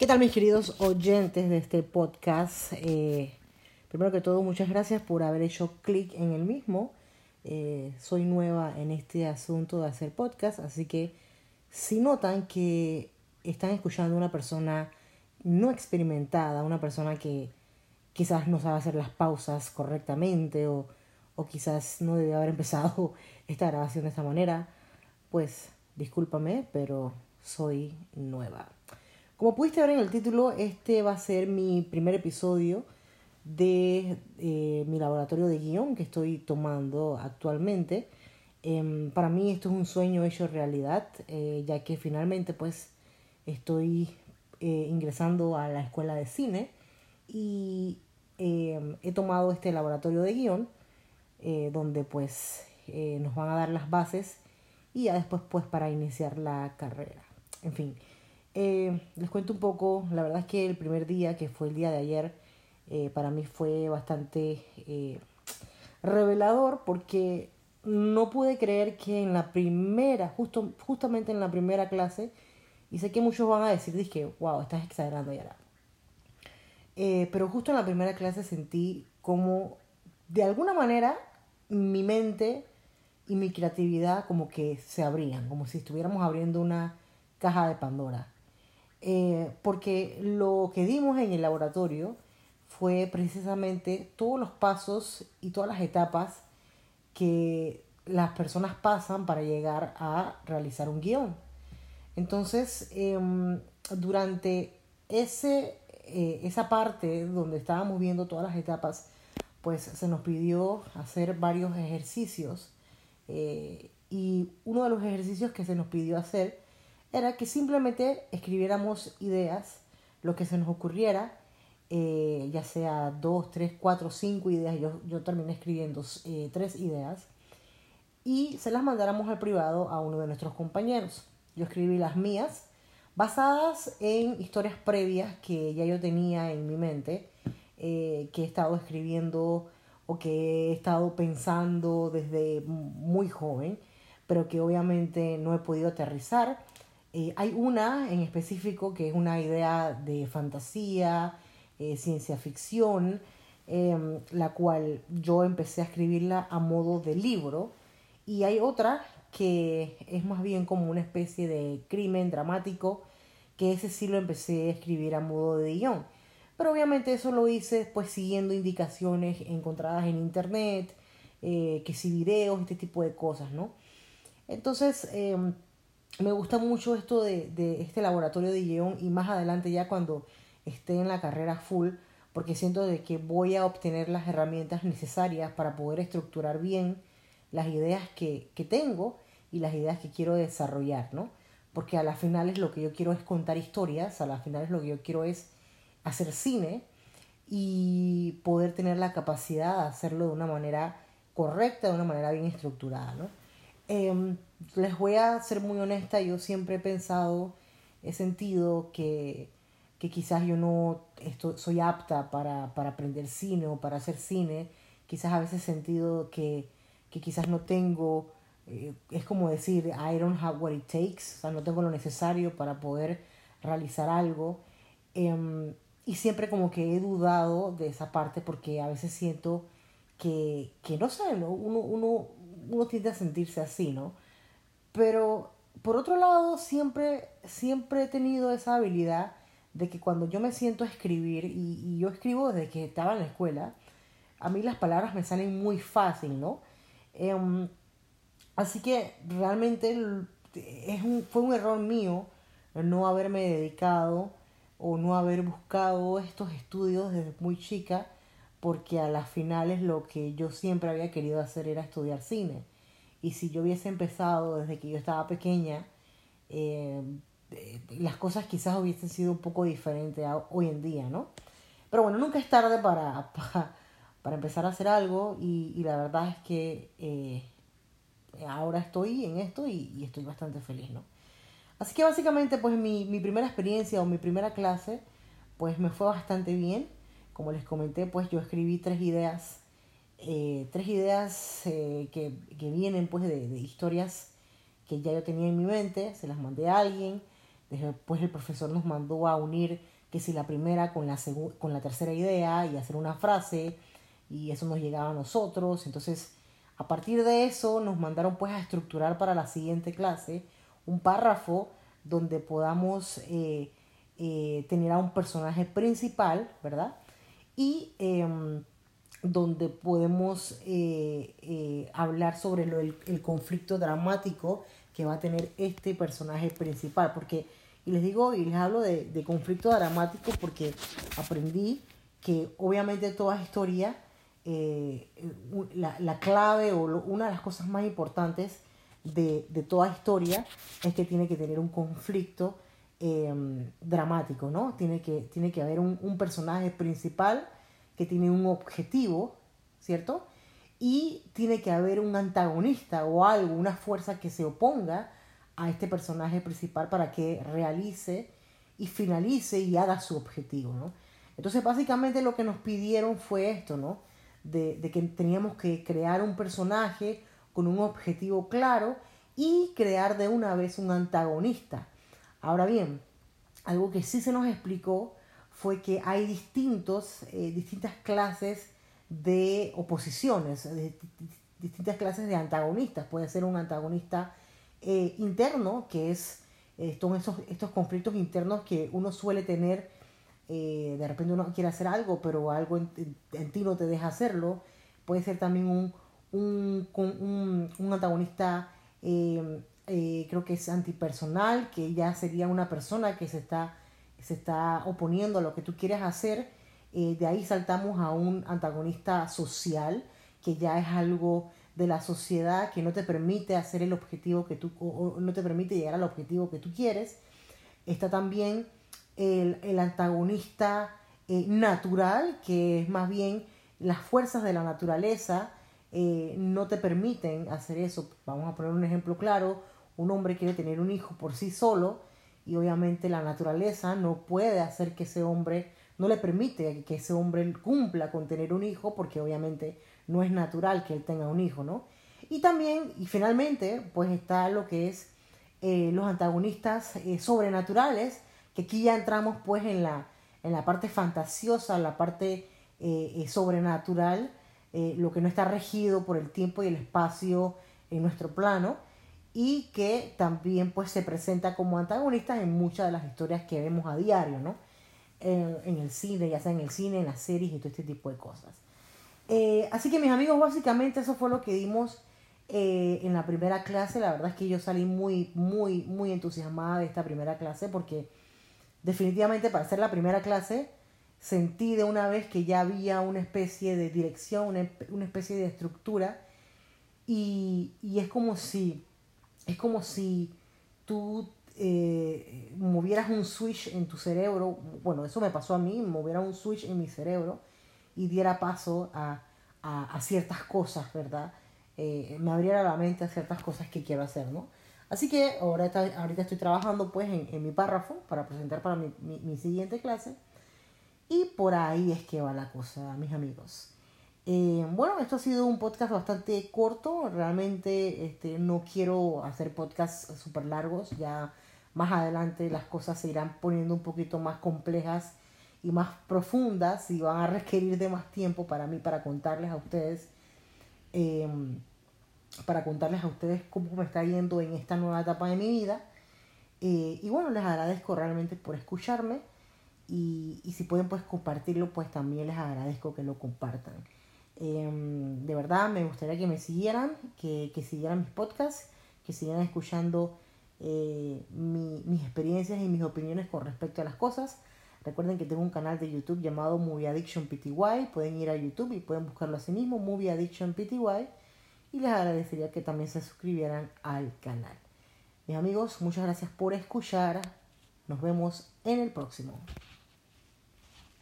¿Qué tal mis queridos oyentes de este podcast? Eh, primero que todo, muchas gracias por haber hecho clic en el mismo. Eh, soy nueva en este asunto de hacer podcast, así que si notan que están escuchando a una persona no experimentada, una persona que quizás no sabe hacer las pausas correctamente o, o quizás no debe haber empezado esta grabación de esta manera, pues discúlpame, pero soy nueva. Como pudiste ver en el título, este va a ser mi primer episodio de eh, mi laboratorio de guion que estoy tomando actualmente. Em, para mí esto es un sueño hecho realidad, eh, ya que finalmente pues estoy eh, ingresando a la escuela de cine y em, he tomado este laboratorio de guion donde pues nos van a dar las bases y ya después pues para iniciar la carrera. En fin, les cuento un poco, la verdad es que el primer día, que fue el día de ayer, eh, para mí fue bastante eh, revelador porque no pude creer que en la primera, justo, justamente en la primera clase, y sé que muchos van a decir, dije, wow, estás exagerando ya. Eh, pero justo en la primera clase sentí como, de alguna manera, mi mente y mi creatividad como que se abrían, como si estuviéramos abriendo una caja de Pandora. Porque lo que dimos en el laboratorio fue precisamente todos los pasos y todas las etapas que las personas pasan para llegar a realizar un guion. Entonces, em, durante ese, eh, esa parte donde estábamos viendo todas las etapas, pues se nos pidió hacer varios ejercicios. Eh, y uno de los ejercicios que se nos pidió hacer era que simplemente escribiéramos ideas, lo que se nos ocurriera, eh, ya sea dos, tres, cuatro, cinco ideas, yo, yo terminé escribiendo eh, tres ideas, y se las mandáramos al privado a uno de nuestros compañeros. Yo escribí las mías, basadas en historias previas que ya yo tenía en mi mente, eh, que he estado escribiendo o que he estado pensando desde muy joven, pero que obviamente no he podido aterrizar. Hay una en específico que es una idea de fantasía, eh, ciencia ficción, em, la cual yo empecé a escribirla a modo de libro, y hay otra que es más bien como una especie de crimen dramático, que ese sí lo empecé a escribir a modo de guion. Pero obviamente eso lo hice pues siguiendo indicaciones encontradas en internet, eh, que si videos, este tipo de cosas, ¿no? Entonces, em, me gusta mucho esto de, de, este laboratorio de guion y más adelante ya cuando esté en la carrera full, porque siento de que voy a obtener las herramientas necesarias para poder estructurar bien las ideas que, que tengo y las ideas que quiero desarrollar, ¿no? Porque a las finales lo que yo quiero es contar historias, a las finales lo que yo quiero es hacer cine y poder tener la capacidad de hacerlo de una manera correcta, de una manera bien estructurada, ¿no? Em, les voy a ser muy honesta, yo siempre he pensado, he sentido que que quizás yo no estoy, soy apta para, para aprender cine o para hacer cine. Quizás a veces he sentido que, que quizás no tengo, eh, es como decir, I don't have what it takes, o sea, no tengo lo necesario para poder realizar algo. Em, y siempre como que he dudado de esa parte porque a veces siento que, que no sé, ¿no? Uno, uno, uno tiende a sentirse así, ¿no? Pero por otro lado, siempre, siempre he tenido esa habilidad de que cuando yo me siento a escribir, y, yo escribo desde que estaba en la escuela, a mí las palabras me salen muy fácil, ¿no? Em, así que realmente es un, fue un error mío no haberme dedicado o no haber buscado estos estudios desde muy chica, porque a las finales lo que yo siempre había querido hacer era estudiar cine. Y si yo hubiese empezado desde que yo estaba pequeña, eh, las cosas quizás hubiesen sido un poco diferentes hoy en día, ¿no? Pero bueno, nunca es tarde para, para, empezar a hacer algo y, la verdad es que eh, ahora estoy en esto y, estoy bastante feliz, ¿no? Así que básicamente pues mi, mi primera experiencia o mi primera clase pues me fue bastante bien. Como les comenté pues yo escribí tres ideas, eh, tres ideas eh, que, que, vienen pues de, de historias que ya yo tenía en mi mente, se las mandé a alguien Después el profesor nos mandó a unir que si la primera con la, con la tercera idea y hacer una frase y eso nos llegaba a nosotros. Entonces, a partir de eso nos mandaron pues a estructurar para la siguiente clase un párrafo donde podamos eh, tener a un personaje principal, ¿verdad? Y em, donde podemos eh, hablar sobre el conflicto dramático que va a tener este personaje principal, porque y les digo y les hablo de, de conflicto dramático porque aprendí que obviamente toda historia, eh, la, la, clave o una de las cosas más importantes de, de, toda historia es que tiene que tener un conflicto em, dramático, ¿no? Tiene que, tiene que haber un, un, personaje principal que tiene un objetivo, ¿cierto? Y tiene que haber un antagonista o algo, una fuerza que se oponga a este personaje principal para que realice y finalice y haga su objetivo, ¿no? Entonces básicamente lo que nos pidieron fue esto, ¿no? De, de, que teníamos que crear un personaje con un objetivo claro y crear de una vez un antagonista. Ahora bien, algo que sí se nos explicó fue que hay distintos, eh, distintas clases de oposiciones, distintas clases de antagonistas. Puede ser un antagonista eh, interno, que es eh, estos, estos conflictos internos que uno suele tener, de repente uno quiere hacer algo, pero algo en, ti no te deja hacerlo. Puede ser también un, un, un antagonista, creo que es antipersonal, que ya sería una persona que se está, se está oponiendo a lo que tú quieres hacer. de ahí saltamos a un antagonista social, que ya es algo de la sociedad que no te permite hacer el objetivo que tú, no te permite llegar al objetivo que tú quieres. Está también el, el antagonista eh, natural, que es más bien las fuerzas de la naturaleza eh, no te permiten hacer eso. Vamos a poner un ejemplo claro. Un hombre quiere tener un hijo por sí solo y obviamente la naturaleza no puede hacer que ese hombre, no le permite que ese hombre cumpla con tener un hijo porque obviamente no es natural que él tenga un hijo, ¿no? Y también, y finalmente, pues está lo que es eh, los antagonistas eh, sobrenaturales, que aquí ya entramos pues en la, en la parte fantasiosa, la parte eh, sobrenatural, lo que no está regido por el tiempo y el espacio en nuestro plano, y que también pues se presenta como antagonistas en muchas de las historias que vemos a diario, ¿no? en el cine, ya sea en el cine, en las series y todo este tipo de cosas. Eh, así que mis amigos, básicamente eso fue lo que dimos eh, en la primera clase. La verdad es que yo salí muy, muy, muy entusiasmada de esta primera clase porque definitivamente para hacer la primera clase sentí de una vez que ya había una especie de dirección, una, especie de estructura y, es como si, es como si tú eh, movieras un switch en tu cerebro, bueno, eso me pasó a mí, moviera un switch en mi cerebro y diera paso a, a, ciertas cosas, ¿verdad? Eh, me abriera la mente a ciertas cosas que quiero hacer, ¿no? Así que ahora ahorita estoy trabajando pues en, en, mi párrafo para presentar para mi, mi, siguiente clase y por ahí es que va la cosa, mis amigos. Eh, bueno, esto ha sido un podcast bastante corto, realmente este, no quiero hacer podcasts súper largos, ya más adelante las cosas se irán poniendo un poquito más complejas y más profundas y van a requerir de más tiempo para mí para contarles a ustedes em, para contarles a ustedes cómo me está yendo en esta nueva etapa de mi vida. Eh, y bueno les agradezco realmente por escucharme y, y, si pueden pues compartirlo pues también les agradezco que lo compartan em, de verdad me gustaría que me siguieran que, que siguieran mis podcasts que siguieran escuchando eh, mi, mis experiencias y mis opiniones con respecto a las cosas Recuerden que tengo un canal de YouTube llamado Movie Addiction PTY. Pueden ir a YouTube y pueden buscarlo así mismo, Movie Addiction PTY. Y les agradecería que también se suscribieran al canal. Mis amigos, muchas gracias por escuchar. Nos vemos en el próximo.